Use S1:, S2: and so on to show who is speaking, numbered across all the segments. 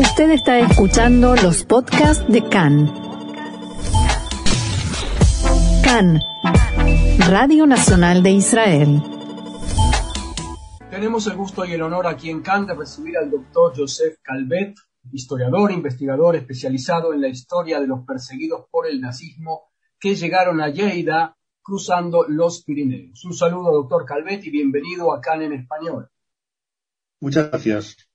S1: Usted está escuchando los podcasts de CAN. CAN, Radio Nacional de Israel.
S2: Tenemos el gusto y el honor aquí en CAN de recibir al doctor Joseph Calvet, historiador, investigador especializado en la historia de los perseguidos por el nazismo que llegaron a Lleida cruzando los Pirineos. Un saludo, doctor Calvet, y bienvenido a CAN en español.
S3: Muchas gracias.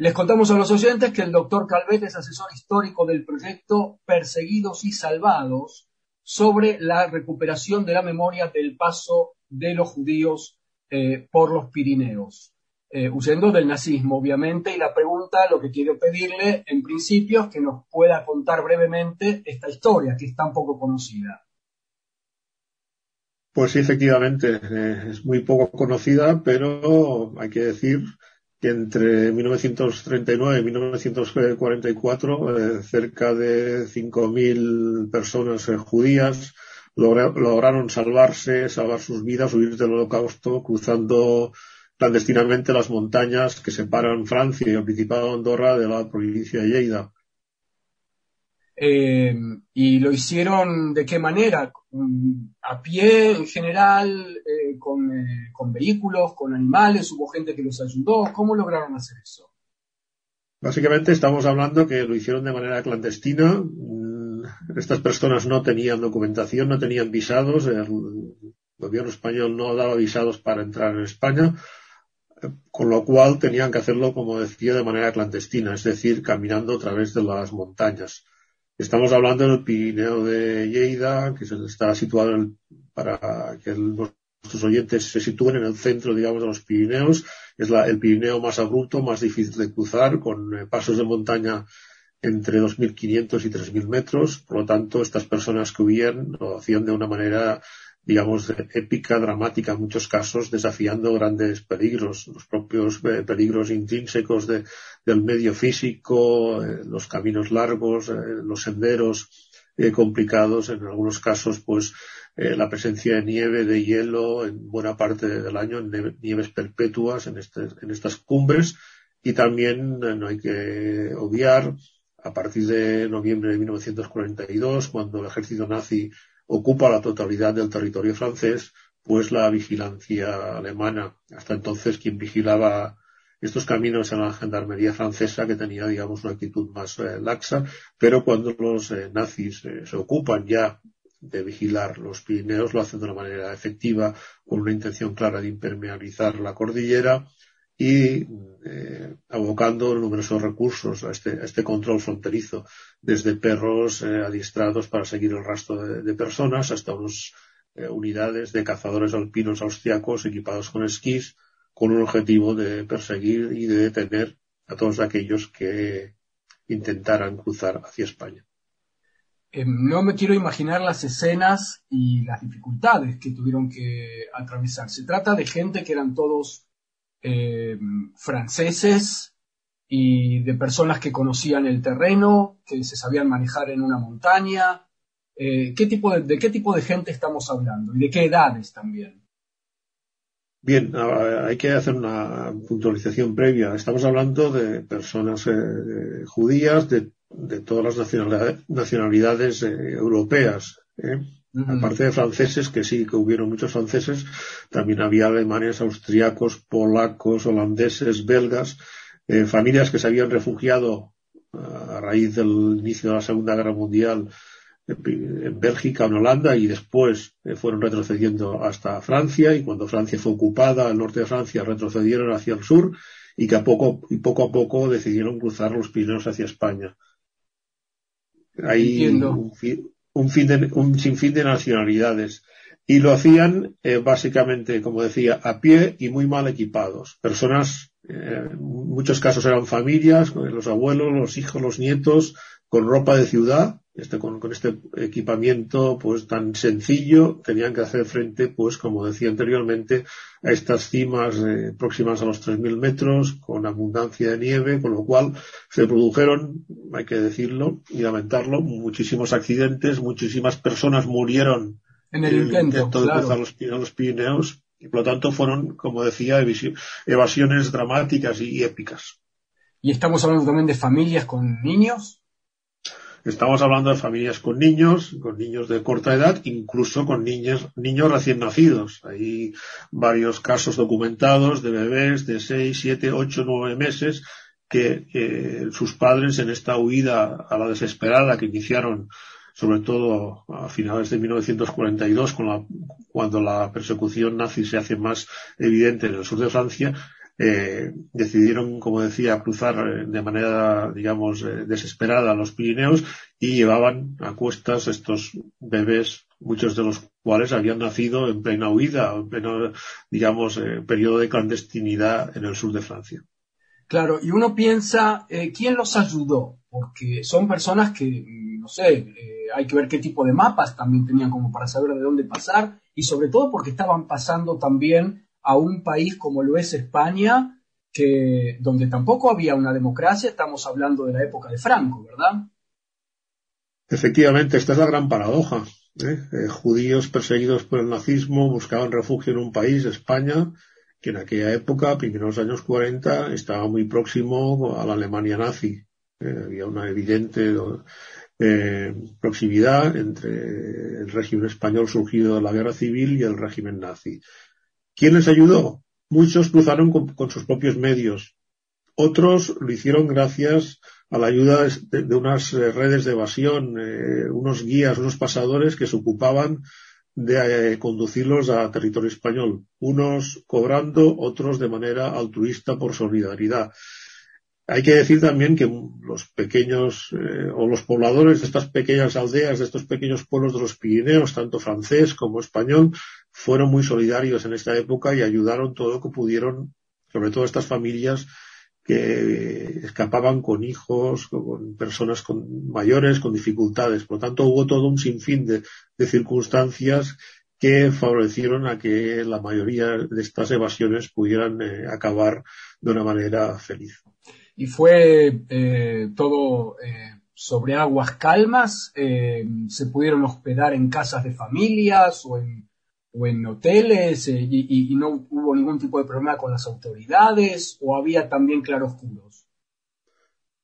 S2: Les contamos a los oyentes que el doctor Calvet es asesor histórico del proyecto Perseguidos y Salvados sobre la recuperación de la memoria del paso de los judíos eh, por los Pirineos, eh, huyendo del nazismo, obviamente, y la pregunta, lo que quiero pedirle en principio es que nos pueda contar brevemente esta historia, que es tan poco conocida.
S3: Pues sí, efectivamente, es muy poco conocida, pero hay que decir entre 1939 y 1944 eh, cerca de 5.000 personas eh, judías lograron salvarse, salvar sus vidas, huir del holocausto, cruzando clandestinamente las montañas que separan Francia y el Principado de Andorra de la provincia de Lleida.
S2: Eh, ¿Y lo hicieron de qué manera? ¿A pie en general? Eh, con, eh, con, vehículos? ¿Con animales? ¿Hubo gente que los ayudó? ¿Cómo lograron hacer eso?
S3: Básicamente estamos hablando que lo hicieron de manera clandestina. Mm, estas personas no tenían documentación, no tenían visados. El gobierno español no daba visados para entrar en España con lo cual tenían que hacerlo, como decía, de manera clandestina, es decir, caminando a través de las montañas. Estamos hablando del Pirineo de Lleida, que está situado para que nuestros oyentes se sitúen en el centro, digamos, de los Pirineos. Es el Pirineo más abrupto, más difícil de cruzar, con eh, pasos de montaña entre 2.500 y 3.000 metros. Por lo tanto, estas personas que huían lo hacían de una manera digamos, épica, dramática en muchos casos, desafiando grandes peligros, los propios eh, peligros intrínsecos del medio físico, eh, los caminos largos, eh, los senderos complicados, en algunos casos, pues, la presencia de nieve, de hielo en buena parte del año, nieves perpetuas en, este, en estas cumbres, y también no hay que obviar, a partir de noviembre de 1942, cuando el ejército nazi ocupa la totalidad del territorio francés, pues la vigilancia alemana. Hasta entonces quien vigilaba estos caminos era la gendarmería francesa que tenía, digamos, una actitud más eh, laxa, pero cuando los eh, nazis eh, se ocupan ya de vigilar los Pirineos, lo hacen de una manera efectiva, con una intención clara de impermeabilizar la cordillera y eh, abocando numerosos recursos a este, este control fronterizo, desde perros eh, adiestrados para seguir el rastro de, personas hasta unas eh, unidades de cazadores alpinos austriacos equipados con esquís, con un objetivo de perseguir y de detener a todos aquellos que intentaran cruzar hacia España.
S2: no me quiero imaginar las escenas y las dificultades que tuvieron que atravesar. Se trata de gente que eran todos eh, franceses y de personas que conocían el terreno, que se sabían manejar en una montaña. Eh, ¿qué tipo de, qué tipo de gente estamos hablando y de qué edades también?
S3: Bien, hay que hacer una puntualización previa. Estamos hablando de personas eh, judías de, todas las nacionalidades, europeas. Aparte de franceses, que sí, que hubieron muchos franceses, también había alemanes, austríacos, polacos, holandeses, belgas, eh, familias que se habían refugiado a raíz del inicio de la Segunda Guerra Mundial en Bélgica, en Holanda, y después eh, fueron retrocediendo hasta Francia, y cuando Francia fue ocupada, el norte de Francia retrocedieron hacia el sur, y que a poco, y poco a poco decidieron cruzar los Pirineos hacia España. Hay un, un, fin de, un sinfín de nacionalidades. Y lo hacían eh, básicamente, como decía, a pie y muy mal equipados. Personas, eh, en muchos casos eran familias, los abuelos, los hijos, los nietos, con ropa de ciudad, este, con, este equipamiento pues tan sencillo, tenían que hacer frente, pues como decía anteriormente, a estas cimas eh, próximas a los 3.000 metros, con abundancia de nieve, con lo cual se produjeron, hay que decirlo y lamentarlo, muchísimos accidentes, muchísimas personas murieron
S2: en el intento,
S3: de cruzar los, Pirineos y por lo tanto fueron, como decía, evasiones dramáticas y épicas.
S2: ¿Y estamos hablando también de familias con niños?
S3: Estamos hablando de familias con niños, con niños de corta edad, incluso con niños, niños recién nacidos. Hay varios casos documentados de bebés de 6, 7, 8, 9 meses que sus padres en esta huida a la desesperada que iniciaron sobre todo a finales de 1942, cuando la persecución nazi se hace más evidente en el sur de Francia, eh, decidieron, como decía, cruzar eh, de manera, digamos, eh, desesperada los Pirineos y llevaban a cuestas estos bebés, muchos de los cuales habían nacido en plena huida, en pleno, digamos, periodo de clandestinidad en el sur de Francia.
S2: Claro, y uno piensa, ¿quién los ayudó? Porque son personas que, no sé, hay que ver qué tipo de mapas también tenían como para saber de dónde pasar y sobre todo porque estaban pasando también a un país como lo es España, que donde tampoco había una democracia, estamos hablando de la época de Franco, ¿verdad?
S3: Efectivamente, esta es la gran paradoja. ¿eh? Eh, judíos perseguidos por el nazismo buscaban refugio en un país, España, que en aquella época, primeros años 40, estaba muy próximo a la Alemania nazi. ¿eh? había una evidente proximidad entre el régimen español surgido de la guerra civil y el régimen nazi. ¿Quién les ayudó? Muchos cruzaron con, sus propios medios. Otros lo hicieron gracias a la ayuda de, unas eh, redes de evasión, eh, unos guías, unos pasadores que se ocupaban de eh, conducirlos a territorio español, unos cobrando, otros de manera altruista por solidaridad. Hay que decir también que los pequeños o los pobladores de estas pequeñas aldeas, de estos pequeños pueblos de los Pirineos, tanto francés como español, fueron muy solidarios en esta época y ayudaron todo lo que pudieron, sobre todo estas familias que escapaban con hijos, con personas con mayores, con dificultades. Por lo tanto, hubo todo un sinfín de, circunstancias que favorecieron a que la mayoría de estas evasiones pudieran eh, acabar de una manera feliz.
S2: Y fue eh, todo eh, sobre aguas calmas, se pudieron hospedar en casas de familias o en o en hoteles eh, y, no hubo ningún tipo de problema con las autoridades o había también claroscuros?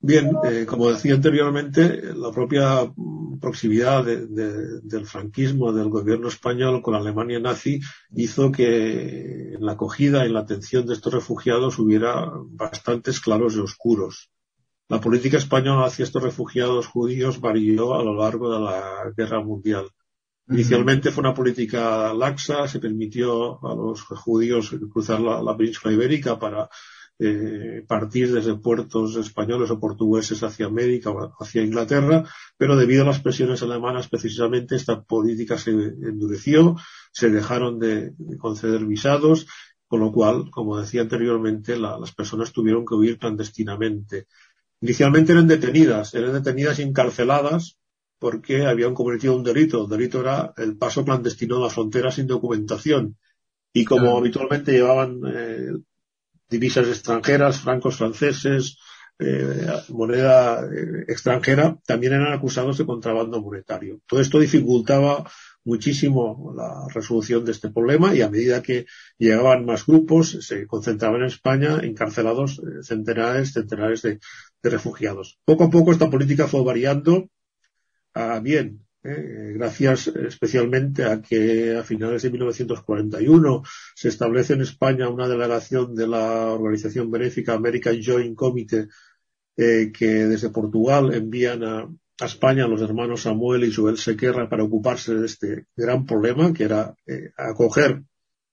S3: Bien, eh, como decía anteriormente, la propia proximidad del franquismo, del gobierno español con la Alemania nazi, hizo que en la acogida, en la atención de estos refugiados hubiera bastantes claros y oscuros. La política española hacia estos refugiados judíos varió a lo largo de la guerra mundial. Inicialmente fue una política laxa, se permitió a los judíos cruzar la, península ibérica para eh, partir desde puertos españoles o portugueses hacia América o hacia Inglaterra, pero debido a las presiones alemanas precisamente esta política se endureció, se dejaron de, conceder visados, con lo cual, como decía anteriormente, las personas tuvieron que huir clandestinamente. Inicialmente eran detenidas, eran detenidas y encarceladas porque habían cometido un delito. El delito era el paso clandestino de la frontera sin documentación. Y como habitualmente llevaban eh, divisas extranjeras, francos franceses, eh, moneda eh, extranjera, también eran acusados de contrabando monetario. Todo esto dificultaba muchísimo la resolución de este problema y a medida que llegaban más grupos se concentraban en España encarcelados centenares, centenares de refugiados. Poco a poco esta política fue variando bien, eh, gracias especialmente a que a finales de 1941 se establece en España una delegación de la organización benéfica American Joint Committee eh, que desde Portugal envían a, España a los hermanos Samuel y Joel Sequerra para ocuparse de este gran problema que era eh, acoger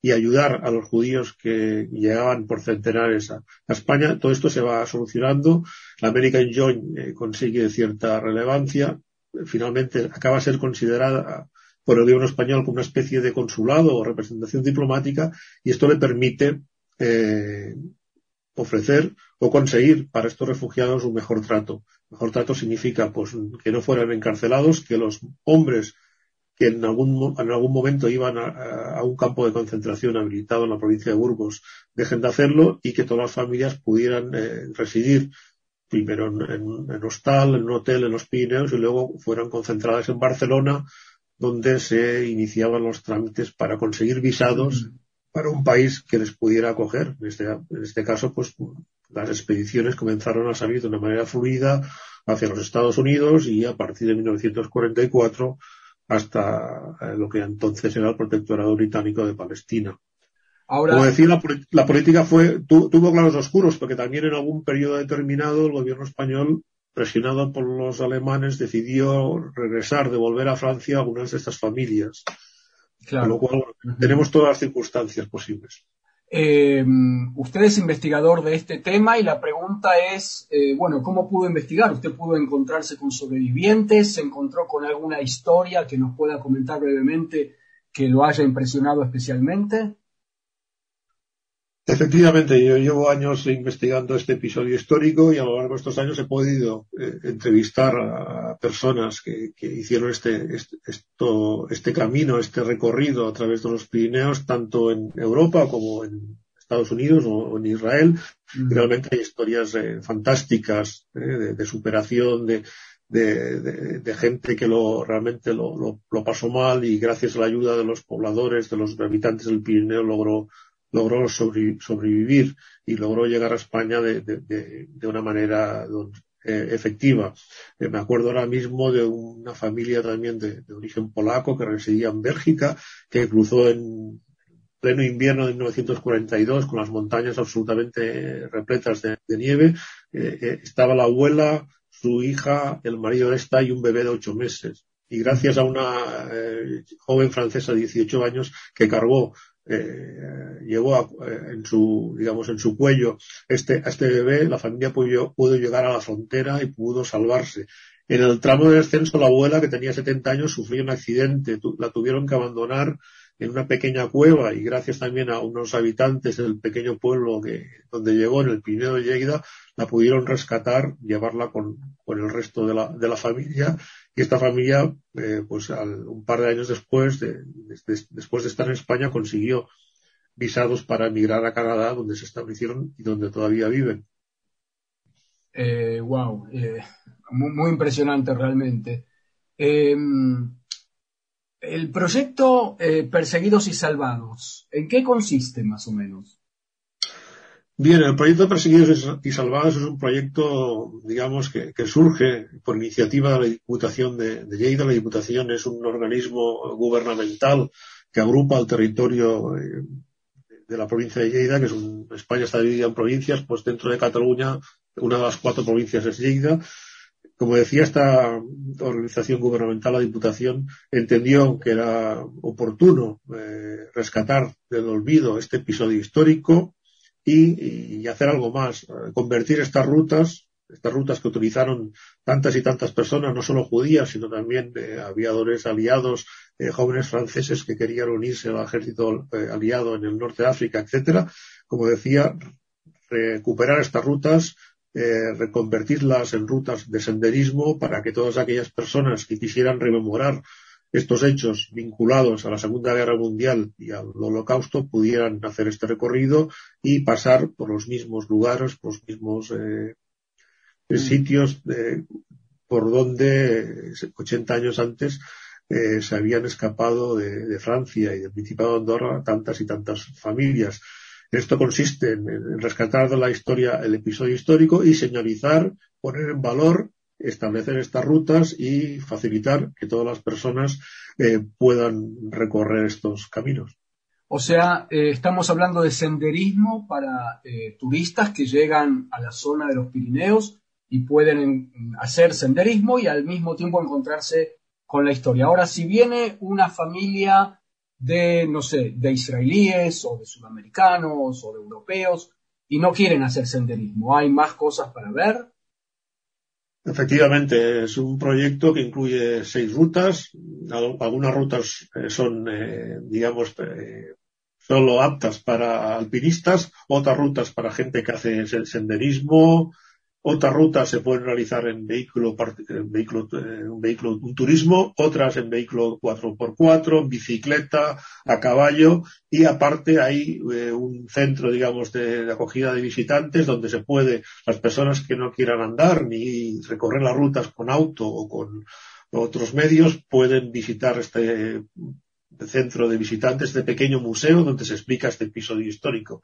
S3: y ayudar a los judíos que llegaban por centenares a, España. Todo esto se va solucionando. La American Joint consigue cierta relevancia finalmente acaba de ser considerada por el gobierno español como una especie de consulado o representación diplomática y esto le permite eh, ofrecer o conseguir para estos refugiados un mejor trato. Mejor trato significa pues que no fueran encarcelados, que los hombres que en algún, en algún momento iban a, un campo de concentración habilitado en la provincia de Burgos dejen de hacerlo y que todas las familias pudieran eh, residir primero en, en, hostal, en un hotel en los Pirineos y luego fueron concentradas en Barcelona, donde se iniciaban los trámites para conseguir visados para un país que les pudiera acoger. En este, en este caso, pues las expediciones comenzaron a salir de una manera fluida hacia los Estados Unidos y a partir de 1944 hasta eh, lo que entonces era el protectorado británico de Palestina. Ahora, Como decía, la, política fue, tuvo claros oscuros, porque también en algún periodo determinado el gobierno español, presionado por los alemanes, decidió regresar, devolver a Francia algunas de estas familias. Claro. Con lo cual, tenemos todas las circunstancias posibles.
S2: Eh, usted es investigador de este tema y la pregunta es, eh, bueno, ¿cómo pudo investigar? ¿Usted pudo encontrarse con sobrevivientes? ¿Se encontró con alguna historia que nos pueda comentar brevemente que lo haya impresionado especialmente?
S3: Efectivamente, yo llevo años investigando este episodio histórico y a lo largo de estos años he podido eh, entrevistar a personas que, hicieron este, este, esto, este camino, este recorrido a través de los Pirineos, tanto en Europa como en Estados Unidos o, en Israel. Mm. Realmente hay historias eh, fantásticas eh, de, superación, de, de, gente que lo realmente lo, lo, pasó mal y gracias a la ayuda de los pobladores, de los habitantes del Pirineo logró logró sobrevivir y logró llegar a España de, una manera eh, efectiva. Eh, me acuerdo ahora mismo de una familia también de, origen polaco que residía en Bélgica, que cruzó en pleno invierno de 1942 con las montañas absolutamente repletas de, nieve. Eh, estaba la abuela, su hija, el marido de esta y un bebé de ocho meses. Y gracias a una joven francesa de 18 años que cargó eh, llevó eh, en su, digamos, en su cuello este, a este bebé, la familia pudo, pudo llegar a la frontera y pudo salvarse. En el tramo de descenso, la abuela, que tenía 70 años, sufrió un accidente, la tuvieron que abandonar en una pequeña cueva y gracias también a unos habitantes del pequeño pueblo que, donde llegó en el Pinedo de Lleida, la pudieron rescatar, llevarla con, con el resto de la, de la familia y esta familia, eh, pues un par de años después de, después de estar en España, consiguió visados para emigrar a Canadá, donde se establecieron y donde todavía viven.
S2: Eh, wow, eh, muy, impresionante realmente. El proyecto Perseguidos y Salvados, ¿en qué consiste más o menos?
S3: Bien, el proyecto Perseguidos y Salvados es un proyecto, digamos, que, surge por iniciativa de la Diputación de, Lleida. La Diputación es un organismo gubernamental que agrupa el territorio eh, de la provincia de Lleida, que es un, España está dividida en provincias, pues dentro de Cataluña, una de las cuatro provincias es Lleida. Como decía, esta organización gubernamental, la Diputación, entendió que era oportuno eh, rescatar del olvido este episodio histórico y, hacer algo más, eh, convertir estas rutas, estas rutas que utilizaron tantas y tantas personas, no solo judías, sino también eh, aviadores aliados, jóvenes franceses que querían unirse al ejército aliado en el norte de África, etcétera. Como decía, recuperar estas rutas, reconvertirlas en rutas de senderismo para que todas aquellas personas que quisieran rememorar estos hechos vinculados a la Segunda Guerra Mundial y al Holocausto pudieran hacer este recorrido y pasar por los mismos lugares, por los mismos eh, mm. sitios por donde 80 años antes eh, se habían escapado de, Francia y del Principado de Andorra tantas y tantas familias. Esto consiste en rescatar de la historia el episodio histórico y señalizar, poner en valor establecer estas rutas y facilitar que todas las personas eh, puedan recorrer estos caminos.
S2: O sea, eh, estamos hablando de senderismo para eh, turistas que llegan a la zona de los Pirineos y pueden hacer senderismo y al mismo tiempo encontrarse con la historia. Ahora, si viene una familia de, no sé, de israelíes o de sudamericanos o de europeos y no quieren hacer senderismo, ¿hay más cosas para ver?
S3: Efectivamente, es un proyecto que incluye seis rutas. Algunas rutas eh, son, eh, digamos, eh, solo aptas para alpinistas, otras rutas para gente que hace senderismo, otras rutas se pueden realizar en vehículo, en vehículo, eh, un vehículo, un turismo, otras en vehículo 4x4, en bicicleta, a caballo, y aparte hay eh, un centro, digamos, de, acogida de visitantes donde se puede, las personas que no quieran andar ni recorrer las rutas con auto o con otros medios, pueden visitar este centro de visitantes, este pequeño museo donde se explica este episodio histórico.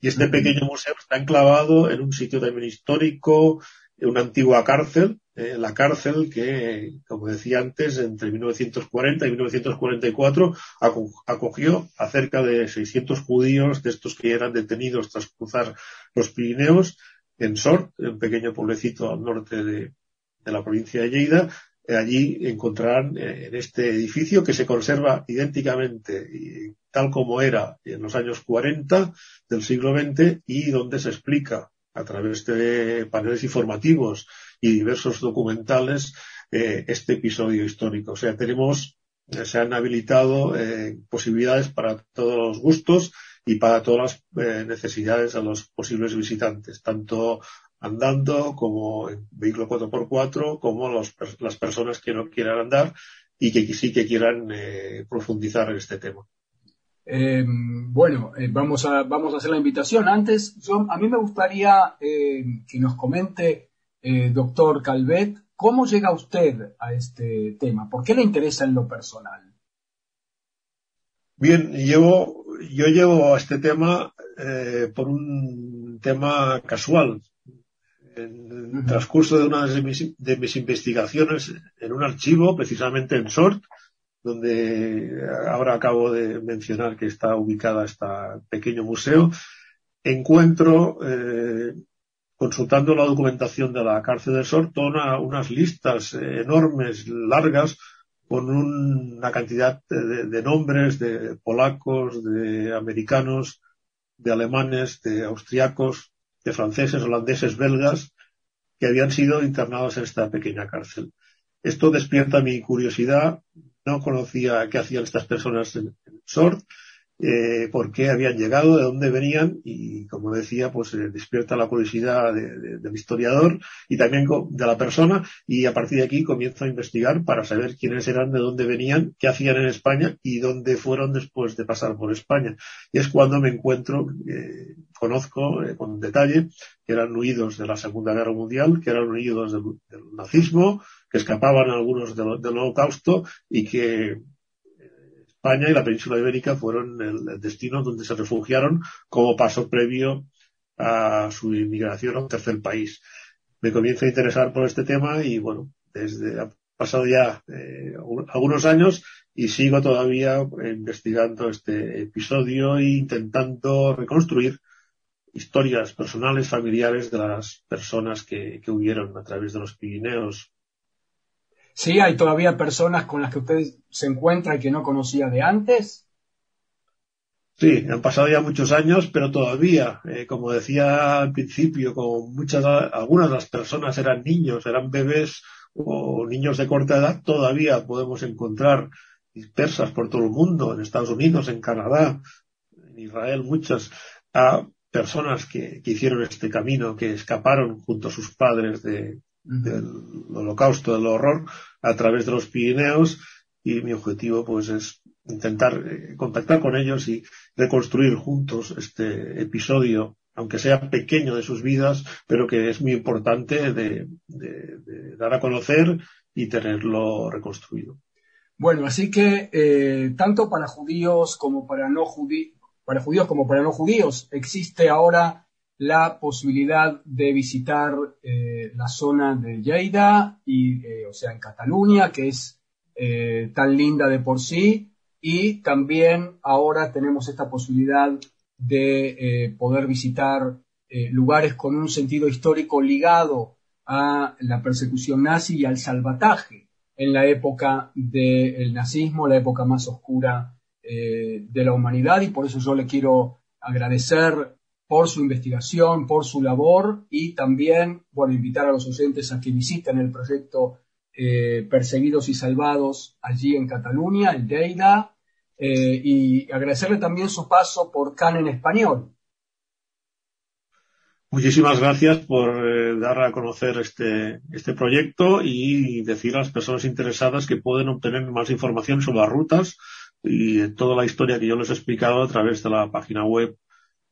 S3: Y este pequeño museo está enclavado en un sitio también histórico, en una antigua cárcel, eh, la cárcel que, como decía antes, entre 1940 y 1944 acogió a cerca de 600 judíos de estos que eran detenidos tras cruzar los Pirineos en Sort, un pequeño pueblecito al norte de, la provincia de Lleida. Eh, allí encontrarán eh, en este edificio que se conserva idénticamente y tal como era en los años 40 del siglo XX y donde se explica a través de paneles informativos y diversos documentales eh, este episodio histórico. O sea, tenemos, se han habilitado posibilidades para todos los gustos y para todas las necesidades a los posibles visitantes, tanto andando, como en vehículo 4x4, como las personas que no quieran andar y que sí que quieran eh, profundizar en este tema.
S2: Eh, bueno, eh, vamos, a, vamos a hacer la invitación. Antes, yo, a mí me gustaría que nos comente, doctor Calvet, cómo llega usted a este tema. ¿Por qué le interesa en lo personal?
S3: Bien, llevo, yo llevo a este tema por un tema casual en el transcurso de una de mis, investigaciones en un archivo, precisamente en SORT, donde ahora acabo de mencionar que está ubicada este pequeño museo, encuentro, eh, consultando la documentación de la cárcel de SORT, unas listas enormes, largas, con una cantidad de nombres de polacos, de americanos, de alemanes, de austriacos, de franceses, holandeses, belgas, que habían sido internados en esta pequeña cárcel. Esto despierta mi curiosidad. No conocía qué hacían estas personas en, en eh, por qué habían llegado, de dónde venían y, como decía, pues eh, despierta la curiosidad del historiador y también de la persona y a partir de aquí comienzo a investigar para saber quiénes eran, de dónde venían, qué hacían en España y dónde fueron después de pasar por España. Y es cuando me encuentro, eh, conozco con detalle que eran huidos de la Segunda Guerra Mundial, que eran huidos del, nazismo, que escapaban algunos del holocausto y que España y la península ibérica fueron el, destino donde se refugiaron como paso previo a su inmigración a un tercer país. Me comienzo a interesar por este tema y bueno, desde ha pasado ya eh, algunos años y sigo todavía investigando este episodio e intentando reconstruir historias personales, familiares de las personas que, que huyeron a través de los Pirineos
S2: Sí, hay todavía personas con las que usted se encuentra y que no conocía de antes.
S3: Sí, han pasado ya muchos años, pero todavía, eh, como decía al principio, como muchas, algunas de las personas eran niños, eran bebés o niños de corta edad, todavía podemos encontrar dispersas por todo el mundo, en Estados Unidos, en Canadá, en Israel, muchas, a personas que hicieron este camino, que escaparon junto a sus padres de, del holocausto, del horror, a través de los Pirineos y mi objetivo pues es intentar eh, contactar con ellos y reconstruir juntos este episodio, aunque sea pequeño de sus vidas, pero que es muy importante de, dar a conocer y tenerlo reconstruido.
S2: Bueno, así que eh, tanto para judíos como para no judíos, para judíos como para no judíos, existe ahora la posibilidad de visitar eh, la zona de Lleida, y, eh, o sea, en Cataluña, que es eh, tan linda de por sí, y también ahora tenemos esta posibilidad de poder visitar lugares con un sentido histórico ligado a la persecución nazi y al salvataje en la época del nazismo, la época más oscura de la humanidad, y por eso yo le quiero agradecer por su investigación, por su labor y también, bueno, invitar a los oyentes a que visiten el proyecto eh, Perseguidos y Salvados allí en Cataluña, en Lleida, eh, y agradecerle también su paso por CAN en español.
S3: Muchísimas gracias por eh, dar a conocer este, este proyecto y decir a las personas interesadas que pueden obtener más información sobre las rutas y toda la historia que yo les he explicado a través de la página web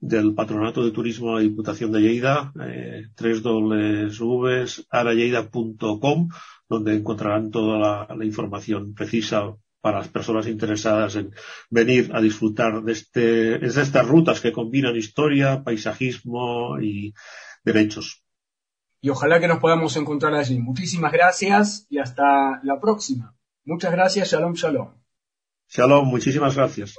S3: del Patronato de Turismo de la Diputación de Lleida, eh, www.aralleida.com, donde encontrarán toda la, información precisa para las personas interesadas en venir a disfrutar de, este, de estas rutas que combinan historia, paisajismo y derechos.
S2: Y ojalá que nos podamos encontrar allí. Muchísimas gracias y hasta la próxima. Muchas gracias. Shalom, shalom.
S3: Shalom, muchísimas gracias.